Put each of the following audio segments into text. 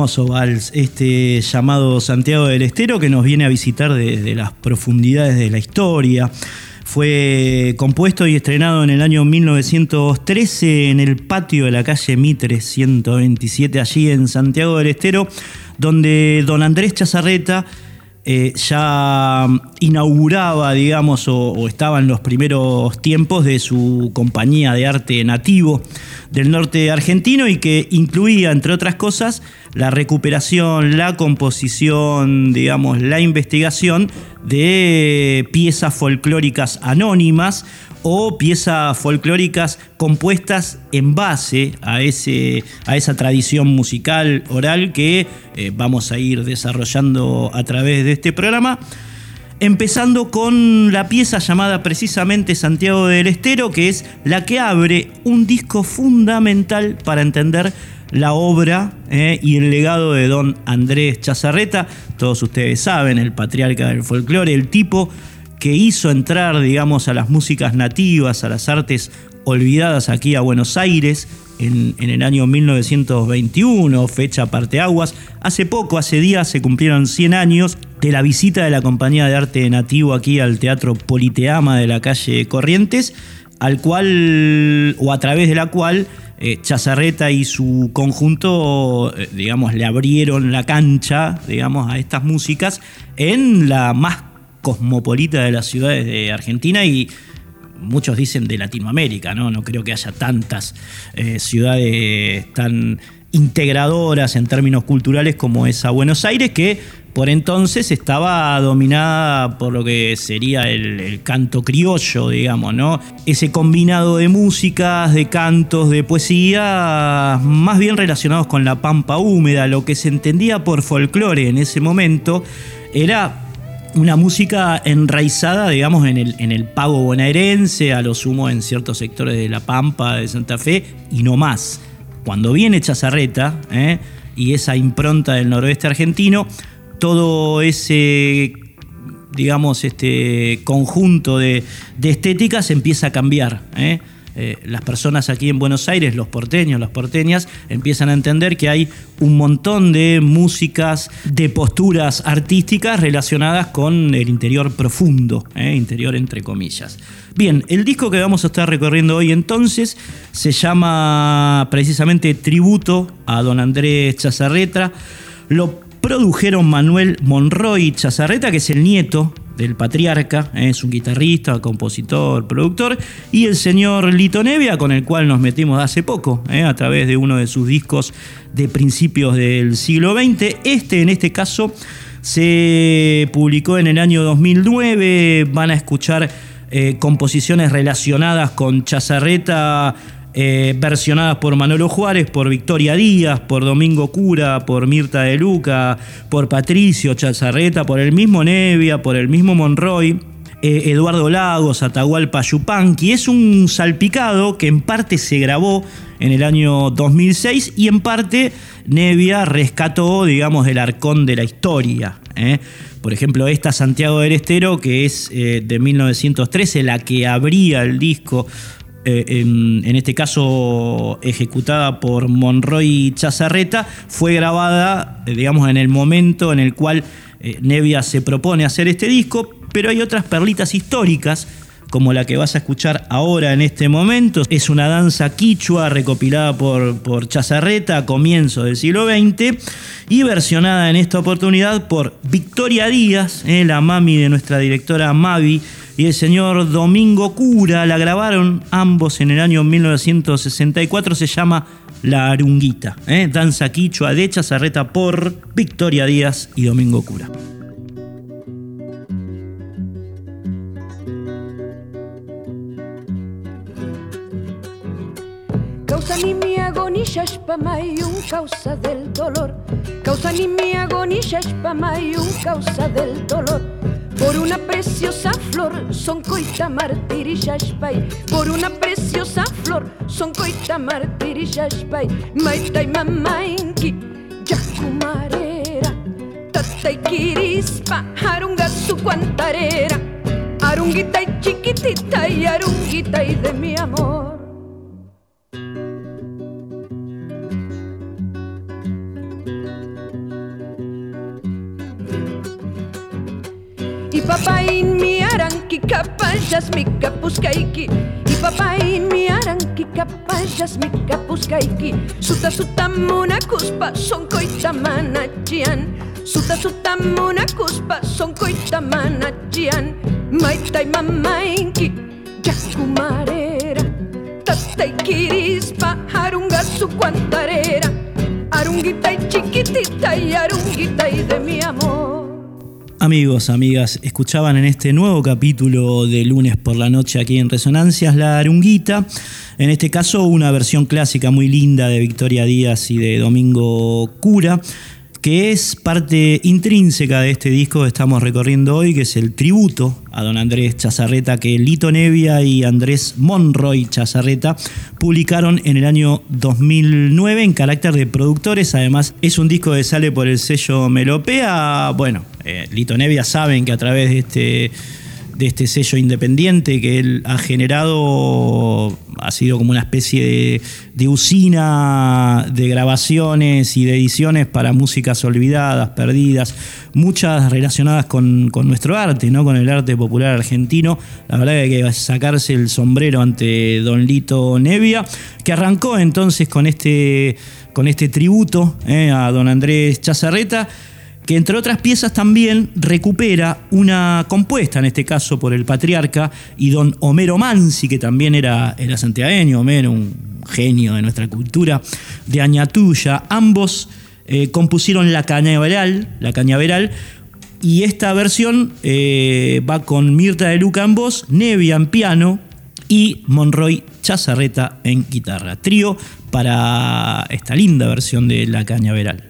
Hermoso este llamado Santiago del Estero, que nos viene a visitar desde las profundidades de la historia. Fue compuesto y estrenado en el año 1913 en el patio de la calle Mitre 127, allí en Santiago del Estero, donde don Andrés Chazarreta eh, ya inauguraba, digamos, o, estaba en los primeros tiempos de su compañía de arte nativo del norte argentino y que incluía, entre otras cosas, la recuperación, la composición, digamos, la investigación de piezas folclóricas anónimas o piezas folclóricas compuestas en base a, ese, a esa tradición musical oral que eh, vamos a ir desarrollando a través de este programa. Empezando con la pieza llamada precisamente Santiago del Estero, que es la que abre un disco fundamental para entender la obra eh, y el legado de don Andrés Chazarreta. Todos ustedes saben, el patriarca del folclore, el tipo que hizo entrar, digamos, a las músicas nativas, a las artes olvidadas aquí a Buenos Aires en, el año 1921, fecha parteaguas. Hace poco, hace días, se cumplieron 100 años de la visita de la Compañía de Arte Nativo aquí al Teatro Politeama de la calle Corrientes, al cual, o a través de la cual, eh, Chazarreta y su conjunto, eh, digamos, le abrieron la cancha, digamos, a estas músicas en la más cosmopolita de las ciudades de Argentina y muchos dicen de Latinoamérica, ¿no? No creo que haya tantas eh, ciudades tan integradoras en términos culturales como esa Buenos Aires, que por entonces estaba dominada por lo que sería el, canto criollo, digamos, ¿no? Ese combinado de músicas, de cantos, de poesía, más bien relacionados con la pampa húmeda, lo que se entendía por folclore en ese momento era una música enraizada, digamos, en el, en el pago bonaerense, a lo sumo en ciertos sectores de La Pampa, de Santa Fe, y no más. Cuando viene Chazarreta ¿eh? y esa impronta del noroeste argentino, todo ese digamos, este conjunto de, estéticas empieza a cambiar. ¿eh? Eh, las personas aquí en Buenos Aires, los porteños, las porteñas, empiezan a entender que hay un montón de músicas, de posturas artísticas relacionadas con el interior profundo, ¿eh? interior entre comillas. Bien, el disco que vamos a estar recorriendo hoy entonces se llama precisamente Tributo a don Andrés Chazarretra. Lo produjeron Manuel Monroy Chazarreta, que es el nieto del patriarca, ¿eh? es un guitarrista, compositor, productor, y el señor Lito Nevia, con el cual nos metimos hace poco, ¿eh? a través de uno de sus discos de principios del siglo XX. Este, en este caso, se publicó en el año 2009, van a escuchar eh, composiciones relacionadas con Chazarreta eh, versionadas por Manolo Juárez, por Victoria Díaz, por Domingo Cura, por Mirta de Luca, por Patricio Chazarreta, por el mismo Nevia, por el mismo Monroy. Eh, Eduardo Lagos, Atahualpa Yupanqui. Es un salpicado que en parte se grabó en el año 2006 y en parte Nevia rescató, digamos, el arcón de la historia. ¿eh? Por ejemplo, esta Santiago del Estero, que es de 1913, la que abría el disco eh, en, este caso ejecutada por Monroy Chazarreta, fue grabada, eh, digamos, en el momento en el cual eh, Nevia se propone hacer este disco, pero hay otras perlitas históricas como la que vas a escuchar ahora en este momento. Es una danza quichua recopilada por, por Chazarreta a comienzos del siglo XX y versionada en esta oportunidad por Victoria Díaz, la mami de nuestra directora Mavi, y el señor Domingo Cura. La grabaron ambos en el año 1964. Se llama La Arunguita. ¿eh? Danza quichua de Chazarreta por Victoria Díaz y Domingo Cura. Causa ni mi agonía un causa del dolor. Causa ni mi agonía un causa del dolor por una preciosa flor son coita martirillashpay por una preciosa flor son coita martirillashpay maitay mamainki yakumarera tatay kirispa arunga su cuantarera. Arunguita y chiquitita y arunguita y de mi amor papain mi aranki kapayas mi kapuskaiki y papain mi aranki kapayas mi kapuskaiki suta suta muna kuspa son koita manachian suta suta muna kuspa son koita manachian maitai mamainki yakumarera. Tatai kirispa harunga su cuantarera. Arunguita y chiquitita y arunguita y de mi amor Amigos, amigas, escuchaban en este nuevo capítulo de lunes por la noche aquí en Resonancias La Arunguita, en este caso una versión clásica muy linda de Victoria Díaz y de Domingo Cura, que es parte intrínseca de este disco que estamos recorriendo hoy, que es el tributo a don Andrés Chazarreta que Lito Nevia y Andrés Monroy Chazarreta publicaron en el año 2009 en carácter de productores. Además, es un disco que sale por el sello Melopea. Bueno, eh, Lito Nevia saben que a través de este de este sello independiente que él ha generado, ha sido como una especie de, usina de grabaciones y de ediciones para músicas olvidadas, perdidas, muchas relacionadas con, nuestro arte, ¿no? con el arte popular argentino. La verdad que hay que sacarse el sombrero ante Don Lito Nevia, que arrancó entonces con este, con este tributo ¿eh? a Don Andrés Chazarreta que entre otras piezas también recupera una compuesta, en este caso por el patriarca y don Homero Mansi, que también era, era santiagueño, Homero, un genio de nuestra cultura, de Añatuya, ambos eh, compusieron La Cañaveral, La Cañaveral, y esta versión eh, va con Mirta de Luca en voz, Nevia en piano y Monroy Chazarreta en guitarra. Trío para esta linda versión de La Cañaveral.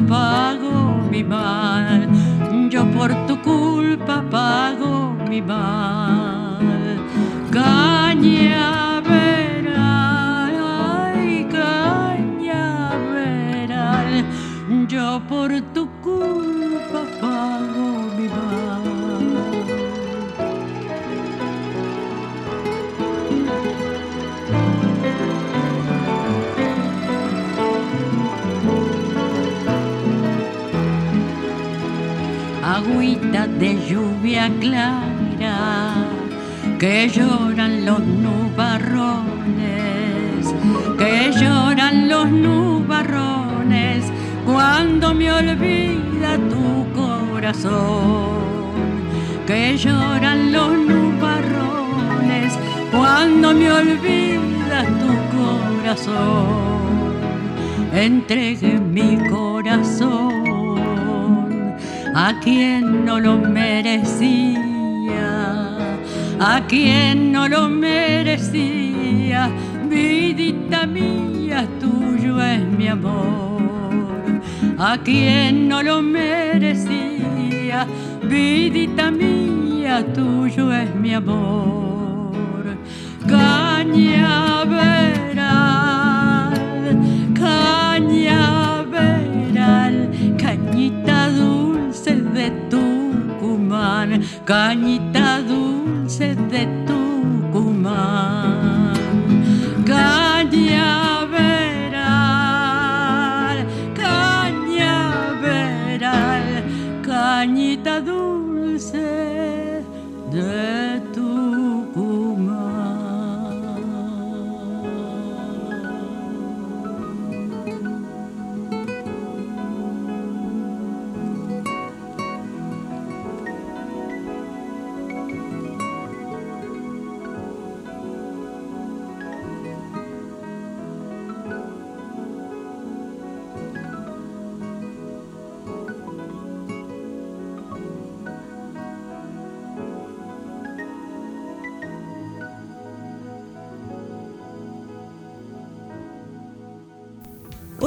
pago mi mal. Yo por tu culpa pago mi mal. Cañaveral. por tu de lluvia clara que lloran los nubarrones, que lloran los nubarrones cuando me olvida tu corazón, que lloran los nubarrones, cuando me olvida tu corazón, entregue mi corazón a quien no lo merecía, a quien no lo merecía, vidita mía, tuyo es mi amor a quien no lo merecía. Vidita mía, tuyo es mi amor. Cañaveral, cañaveral, cañita dulce de Tucumán, cañita dulce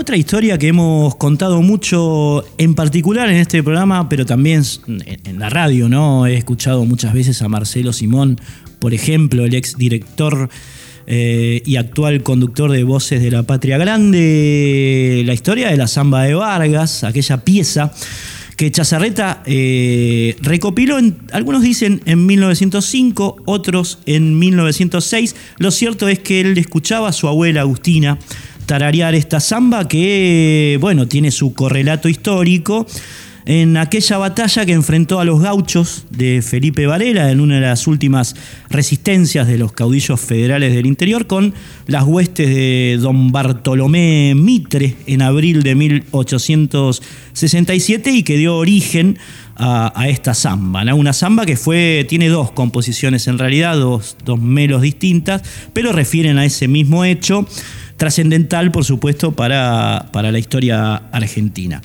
Otra historia que hemos contado mucho, en particular en este programa, pero también en la radio, ¿no? He escuchado muchas veces a Marcelo Simón, por ejemplo, el ex director eh, y actual conductor de Voces de la Patria Grande, la historia de la Zamba de Vargas, aquella pieza que Chazarreta eh, recopiló, en, algunos dicen en 1905, otros en 1906. Lo cierto es que él escuchaba a su abuela Agustina tararear esta samba que, bueno, tiene su correlato histórico. en aquella batalla que enfrentó a los gauchos de Felipe Varela en una de las últimas resistencias de los caudillos federales del interior con las huestes de don Bartolomé Mitre en abril de 1867 y que dio origen a, esta samba. Una samba que fue, tiene dos composiciones en realidad, dos, dos melos distintas, pero refieren a ese mismo hecho, trascendental por supuesto para, para la historia argentina.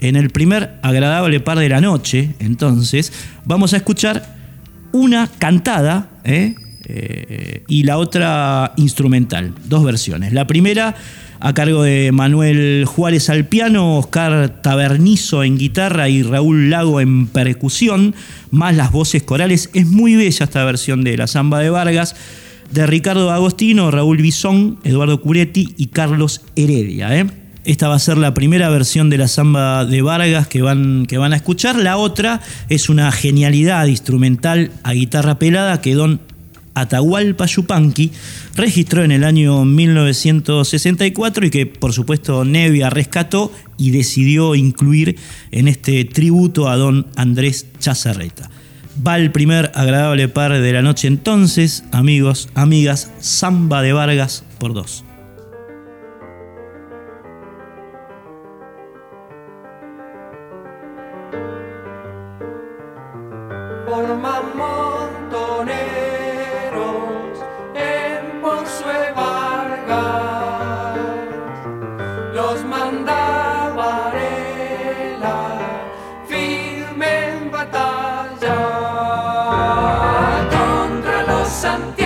En el primer agradable par de la noche, entonces, vamos a escuchar una cantada ¿eh? Eh, y la otra instrumental, dos versiones. La primera a cargo de Manuel Juárez al piano, Oscar Tabernizo en guitarra y Raúl Lago en percusión, más las voces corales. Es muy bella esta versión de La Zamba de Vargas, de Ricardo Agostino, Raúl Bisón, Eduardo Curetti y Carlos Heredia. ¿eh? Esta va a ser la primera versión de la samba de Vargas que van, que van a escuchar. La otra es una genialidad instrumental a guitarra pelada que don Atahualpa Yupanqui registró en el año 1964 y que por supuesto Nevia rescató y decidió incluir en este tributo a don Andrés Chazarreta. Va el primer agradable par de la noche entonces, amigos, amigas, Samba de Vargas por dos. Santiago.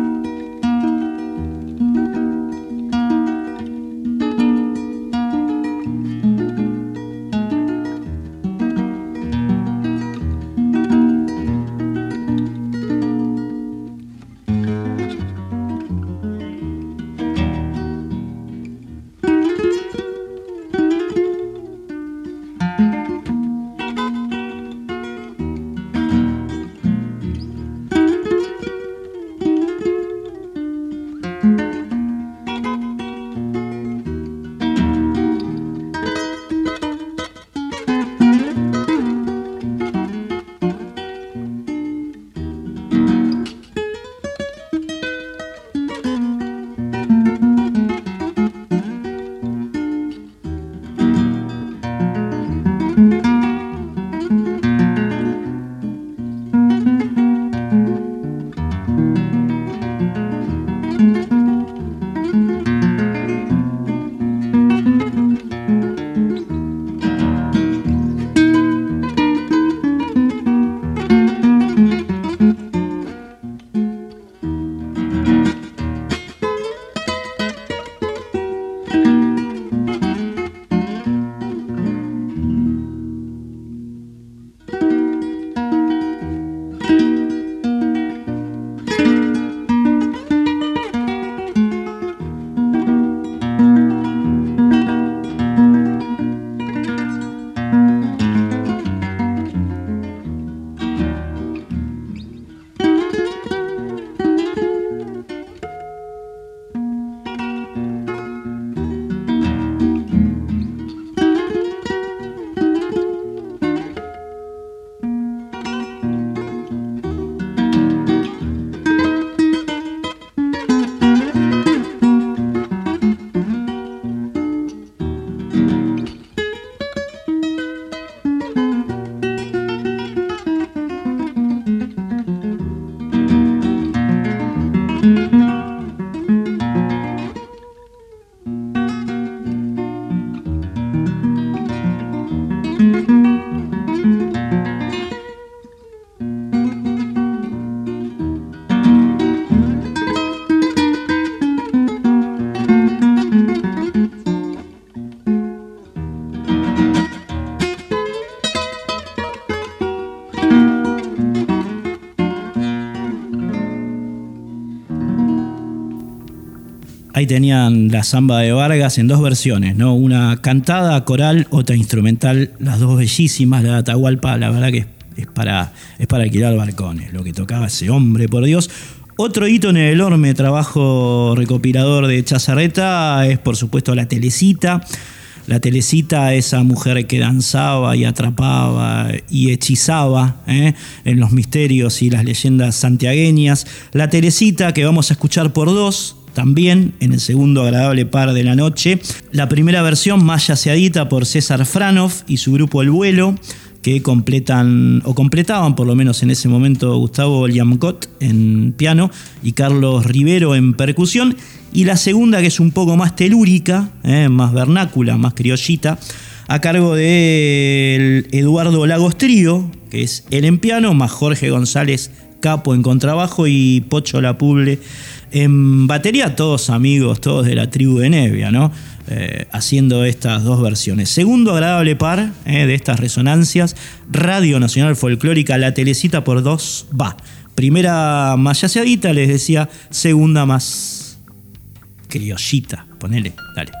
Ahí tenían la samba de Vargas en dos versiones, ¿no? Una cantada, coral, otra instrumental, las dos bellísimas, la de Atahualpa, la verdad que es para, es para alquilar balcones, lo que tocaba ese hombre, por Dios. Otro hito en el enorme trabajo recopilador de Chazarreta es, por supuesto, la telecita. La telecita, esa mujer que danzaba y atrapaba y hechizaba ¿eh? en los misterios y las leyendas santiagueñas. La telecita que vamos a escuchar por dos, también en el segundo agradable par de la noche. La primera versión más yaceadita por César Franov y su grupo El Vuelo que completan o completaban por lo menos en ese momento Gustavo Liamcott en piano y Carlos Rivero en percusión. Y la segunda, que es un poco más telúrica, eh, más vernácula, más criollita, a cargo de Eduardo Lagos Trío, que es el en piano, más Jorge González Capo en contrabajo y Pocho Lapuble en batería, todos amigos, todos de la tribu de Nevia, ¿no? Eh, haciendo estas dos versiones. Segundo agradable par eh, de estas resonancias, Radio Nacional Folclórica, la telecita por dos va. Primera más yaceadita, les decía, segunda más criollita, ponele, dale.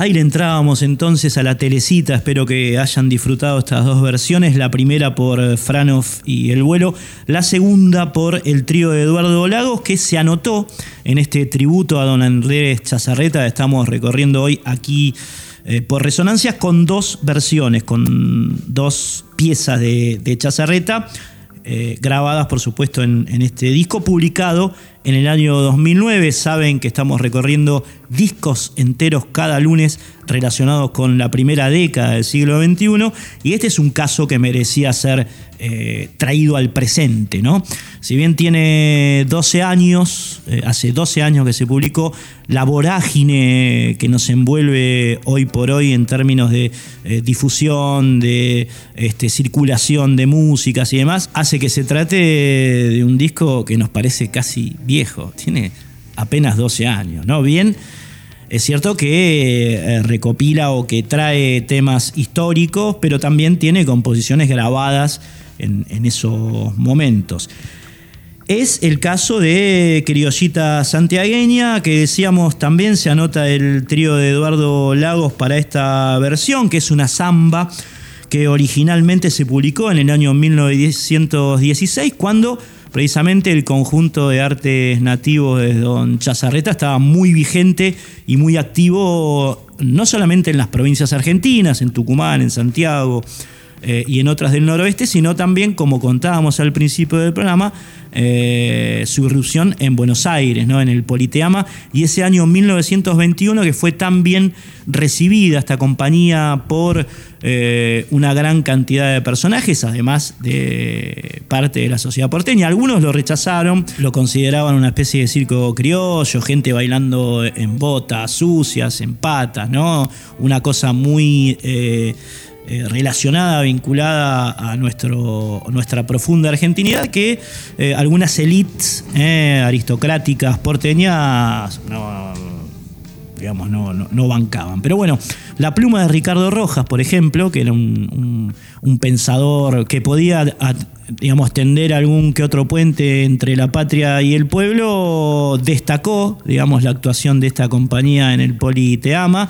Ahí le entrábamos entonces a la telecita, espero que hayan disfrutado estas dos versiones, la primera por Franov y El Vuelo, la segunda por el trío de Eduardo Lagos, que se anotó en este tributo a don Andrés Chazarreta, estamos recorriendo hoy aquí eh, por resonancias con dos versiones, con dos piezas de, Chazarreta. Eh, grabadas por supuesto en este disco publicado en el año 2009. Saben que estamos recorriendo discos enteros cada lunes relacionados con la primera década del siglo XXI, y este es un caso que merecía ser eh, traído al presente. ¿no? Si bien tiene 12 años, eh, hace 12 años que se publicó, la vorágine que nos envuelve hoy por hoy en términos de eh, difusión, de este, circulación de músicas y demás, hace que se trate de un disco que nos parece casi viejo. Tiene apenas 12 años, ¿no? Bien. Es cierto que recopila o que trae temas históricos, pero también tiene composiciones grabadas en, esos momentos. Es el caso de Criollita Santiagueña, que decíamos también se anota el trío de Eduardo Lagos para esta versión, que es una samba que originalmente se publicó en el año 1916, cuando precisamente el conjunto de artes nativos de Don Chazarreta estaba muy vigente y muy activo, no solamente en las provincias argentinas, en Tucumán, en Santiago, eh, y en otras del noroeste, sino también, como contábamos al principio del programa, eh, su irrupción en Buenos Aires, ¿no? en el Politeama, y ese año 1921 que fue tan bien recibida esta compañía por eh, una gran cantidad de personajes, además de parte de la sociedad porteña. Algunos lo rechazaron, lo consideraban una especie de circo criollo, gente bailando en botas sucias, en patas, ¿no? Una cosa muy eh, relacionada, vinculada a nuestro, nuestra profunda argentinidad, que eh, algunas élites eh, aristocráticas porteñas no, digamos, no, bancaban. Pero bueno, la pluma de Ricardo Rojas, por ejemplo, que era un, pensador que podía digamos, tender algún que otro puente entre la patria y el pueblo, destacó, digamos, la actuación de esta compañía en el Politeama.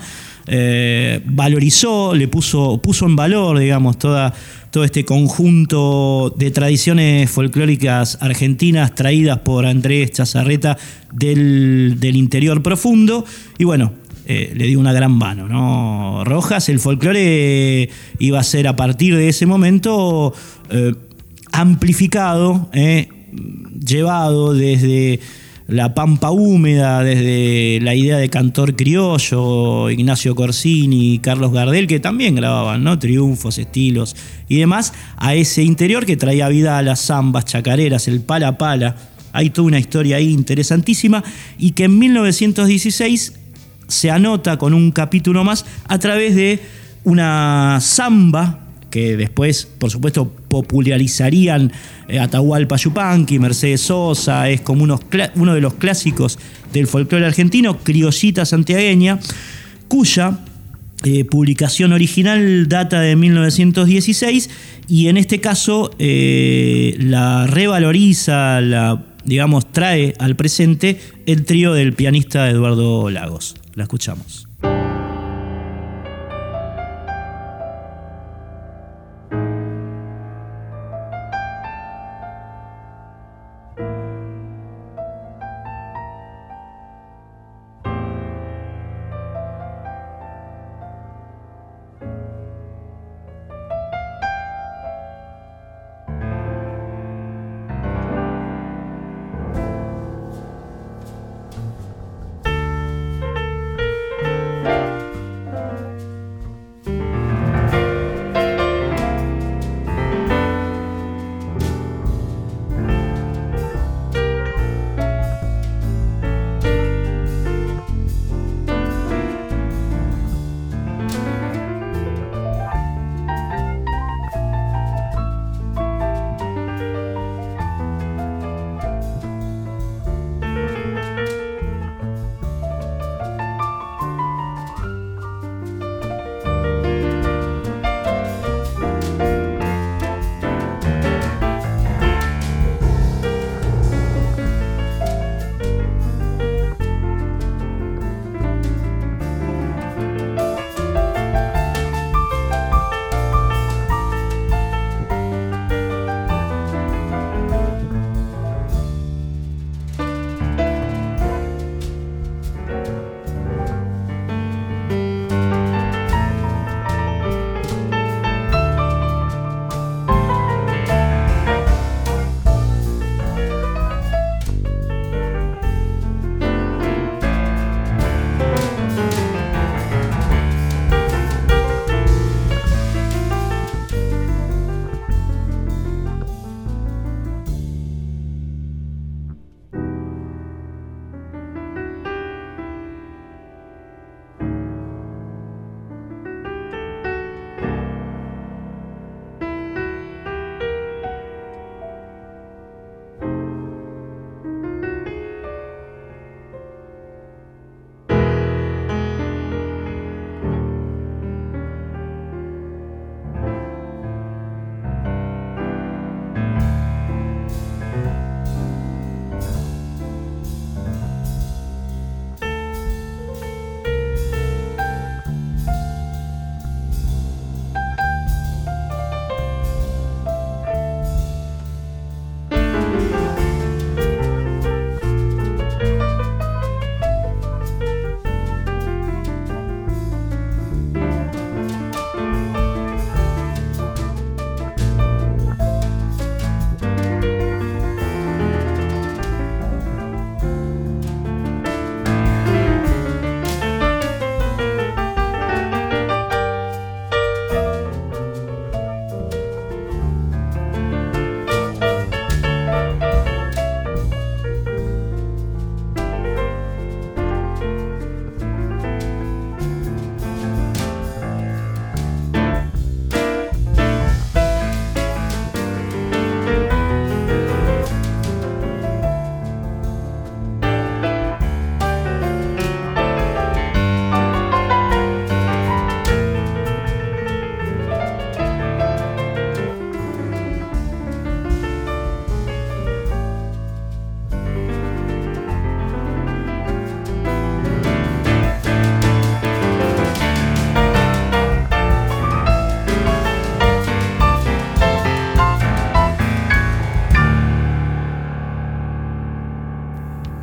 Eh, valorizó, le puso, puso en valor, digamos, toda, todo este conjunto de tradiciones folclóricas argentinas traídas por Andrés Chazarreta del, interior profundo. Y bueno, eh, le dio una gran mano. ¿no? Rojas, el folclore iba a ser a partir de ese momento eh, amplificado, llevado desde la pampa húmeda, desde la idea de cantor criollo, Ignacio Corsini, Carlos Gardel, que también grababan, ¿no? Triunfos, estilos y demás, a ese interior que traía vida a las zambas, chacareras, el pala pala. Hay toda una historia ahí interesantísima y que en 1916 se anota con un capítulo más a través de una samba que después, por supuesto, popularizarían eh, Atahualpa Yupanqui, Mercedes Sosa, es como uno de los clásicos del folclore argentino, Criollita Santiagueña, cuya eh, publicación original data de 1916 y en este caso eh, la revaloriza, la digamos trae al presente el trío del pianista Eduardo Lagos. La escuchamos.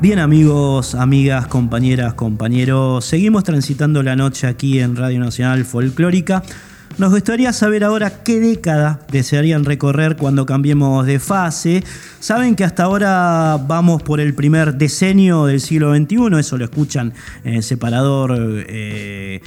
Bien amigos, amigas, compañeras, compañeros, seguimos transitando la noche aquí en Radio Nacional Folclórica. Nos gustaría saber ahora qué década desearían recorrer cuando cambiemos de fase. Saben que hasta ahora vamos por el primer decenio del siglo XXI, eso lo escuchan en el separador eh,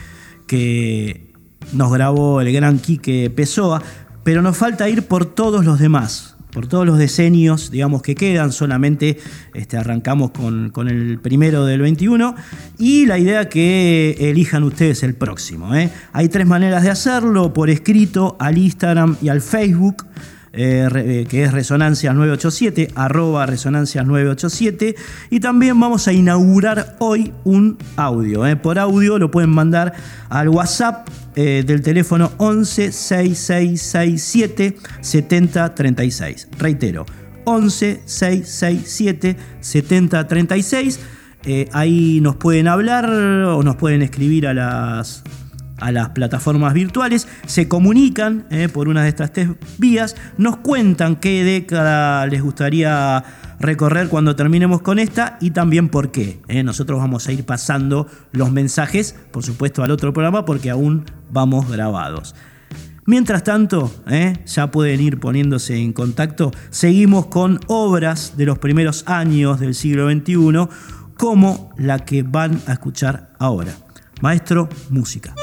que nos grabó el gran Quique Pessoa, pero nos falta ir por todos los demás por todos los decenios, digamos, que quedan, solamente este, arrancamos con, el primero del 21 y la idea que elijan ustedes el próximo. ¿eh? Hay tres maneras de hacerlo, por escrito, al Instagram y al Facebook. Eh, eh, que es Resonancias 987, arroba Resonancias 987. Y también vamos a inaugurar hoy un audio. Eh. Por audio lo pueden mandar al WhatsApp del teléfono 11 6667 7036. Reitero, 11 667 7036. ahí nos pueden hablar o nos pueden escribir a las a las plataformas virtuales, se comunican eh, por una de estas tres vías, nos cuentan qué década les gustaría recorrer cuando terminemos con esta y también por qué. Eh. Nosotros vamos a ir pasando los mensajes, por supuesto, al otro programa porque aún vamos grabados. Mientras tanto, eh, ya pueden ir poniéndose en contacto, seguimos con obras de los primeros años del siglo XXI, como la que van a escuchar ahora. Maestro, música.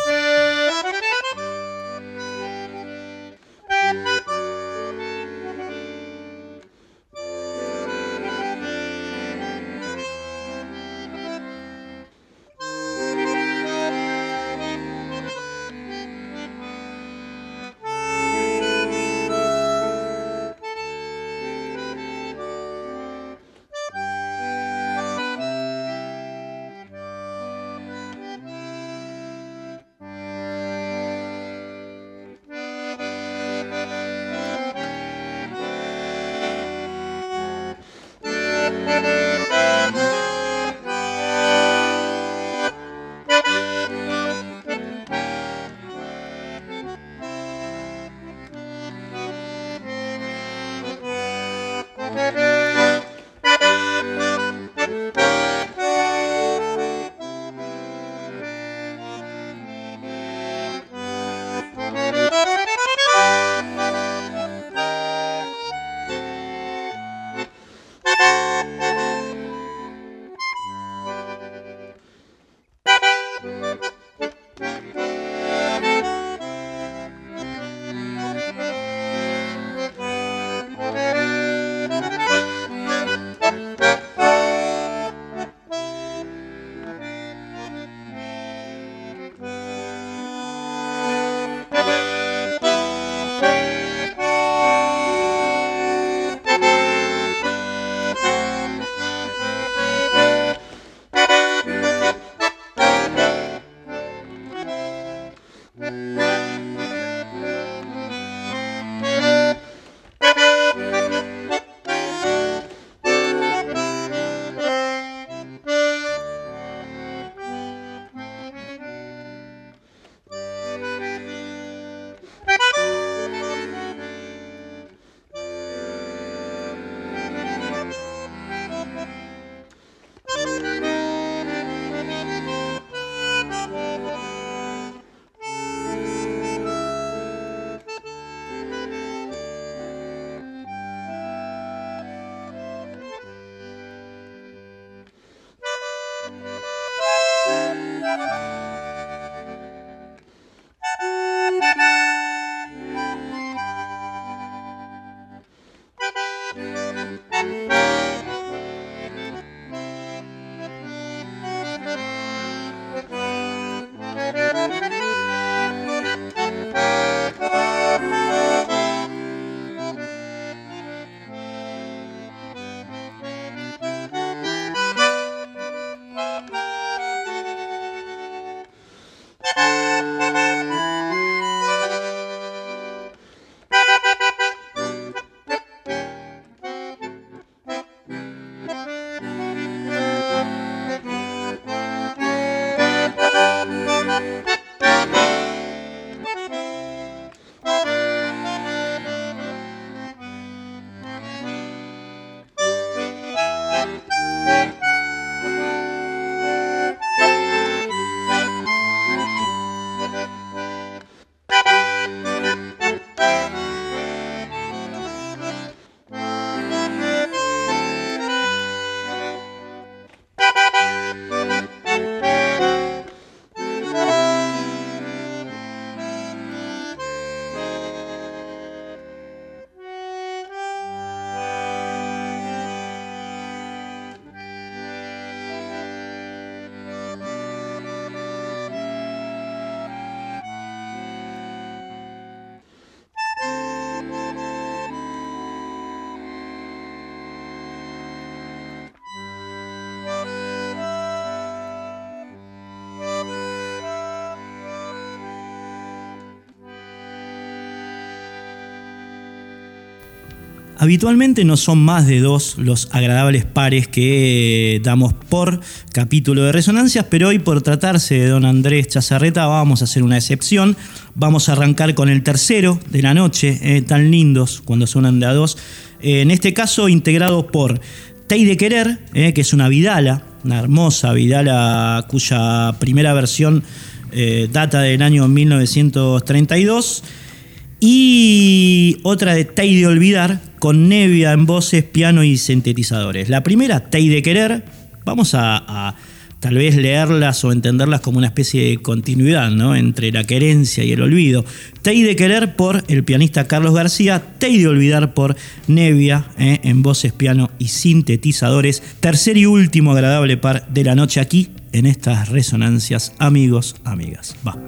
Habitualmente no son más de dos los agradables pares que damos por capítulo de resonancias, pero hoy por tratarse de don Andrés Chazarreta vamos a hacer una excepción. Vamos a arrancar con el tercero de la noche, eh, tan lindos cuando suenan de a dos. Eh, en este caso integrado por Tei de Querer, eh, que es una Vidala, una hermosa Vidala cuya primera versión data del año 1932. Y otra de Tei de Olvidar, con Nevia en voces, piano y sintetizadores. La primera, Tei de Querer, vamos a, tal vez leerlas o entenderlas como una especie de continuidad ¿no? entre la querencia y el olvido. Tei de Querer por el pianista Carlos García, Tei de Olvidar por Nevia ¿eh? en voces, piano y sintetizadores. Tercer y último agradable par de la noche aquí en estas resonancias, amigos, amigas. Va.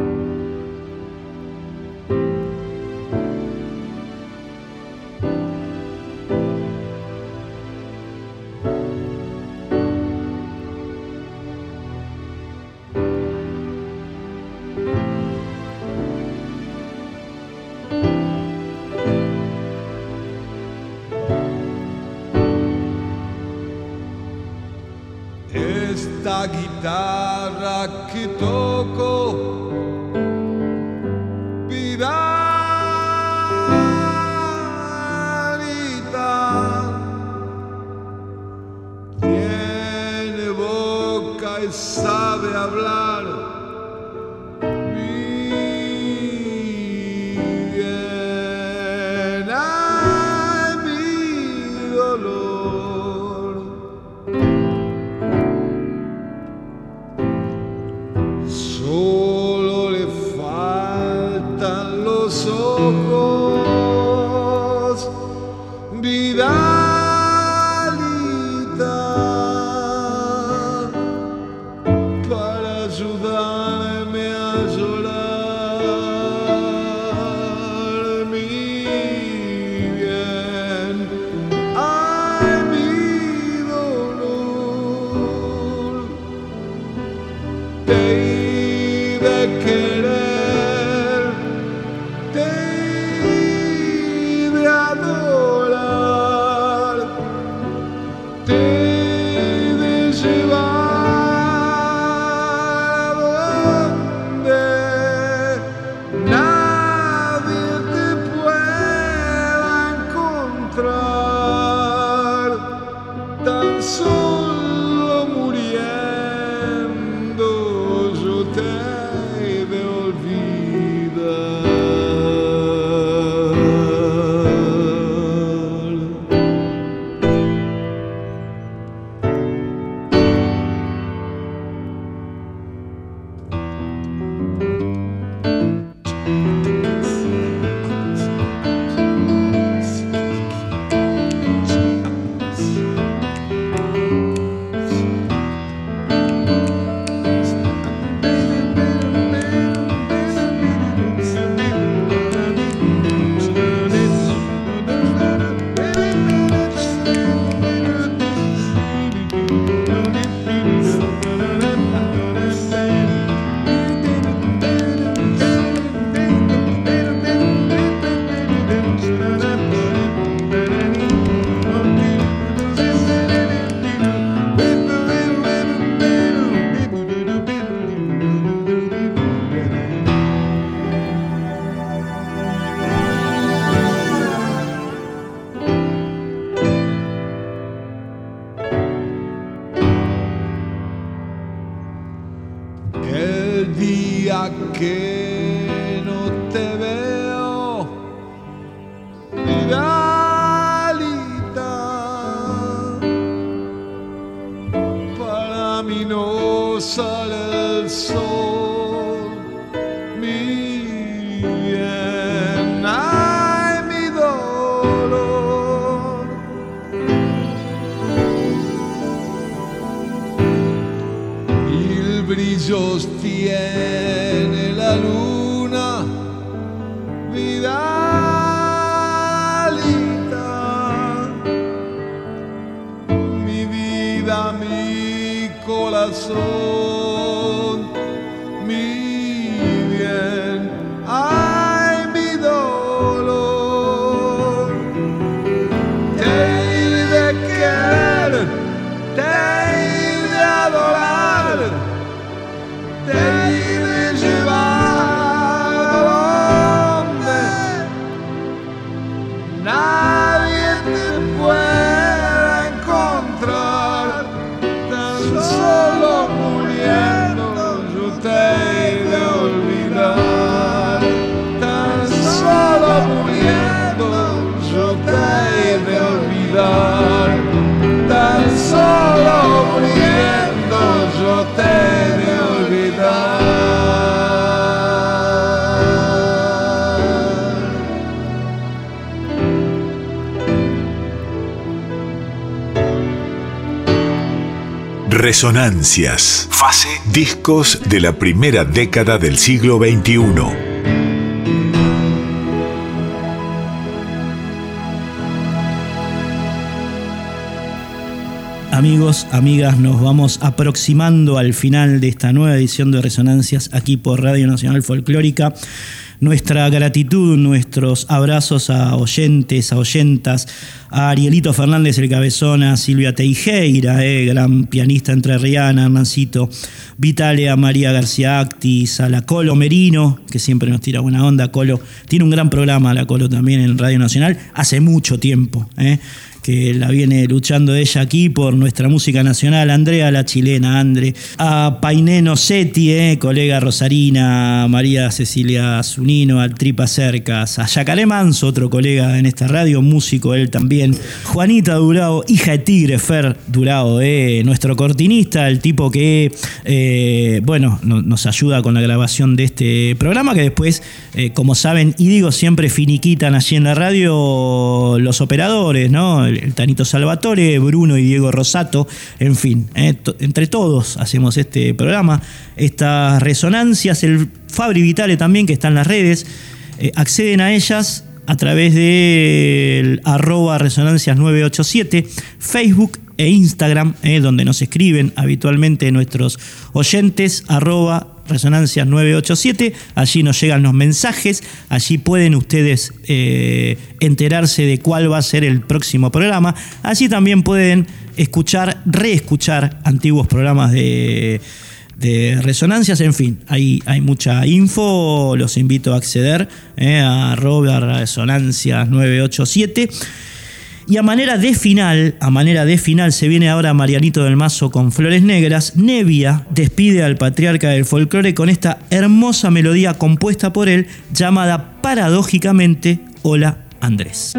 Te Resonancias. Fase. Discos de la primera década del siglo XXI. Amigos, amigas, nos vamos aproximando al final de esta nueva edición de Resonancias aquí por Radio Nacional Folclórica nuestra gratitud, nuestros abrazos a oyentes, a oyentas, a Arielito Fernández el Cabezón, a Silvia Teijeira, eh, gran pianista entre Riana, Hernancito, Vitalia María García Actis, a la Colo Merino, que siempre nos tira buena onda, Colo. Tiene un gran programa la Colo también en Radio Nacional, hace mucho tiempo. Eh que la viene luchando ella aquí por nuestra música nacional, Andrea la chilena, Andre, a Paineno Seti, eh, colega Rosarina, María Cecilia Zunino, al Tripa Cercas, a Manso, otro colega en esta radio, músico él también, Juanita Durao, hija de Tigre, Fer Durao, eh, nuestro cortinista, el tipo que, eh, bueno, nos ayuda con la grabación de este programa, que después, como saben, y digo siempre finiquitan allí en la radio los operadores, ¿no? El, Tanito Salvatore, Bruno y Diego Rosato, en fin, eh, entre todos hacemos este programa, estas resonancias, el Fabri Vitale también que está en las redes, eh, acceden a ellas a través del arroba resonancias 987, Facebook e Instagram, eh, donde nos escriben habitualmente nuestros oyentes, arroba Resonancias 987, allí nos llegan los mensajes, allí pueden ustedes eh, enterarse de cuál va a ser el próximo programa, allí también pueden escuchar, reescuchar antiguos programas de, resonancias, en fin, hay, hay mucha info, los invito a acceder eh, a Robert Resonancias 987. Y a manera de final, a manera de final se viene ahora Marianito del Mazo con Flores Negras. Nevia despide al patriarca del folclore con esta hermosa melodía compuesta por él llamada paradójicamente Hola Andrés.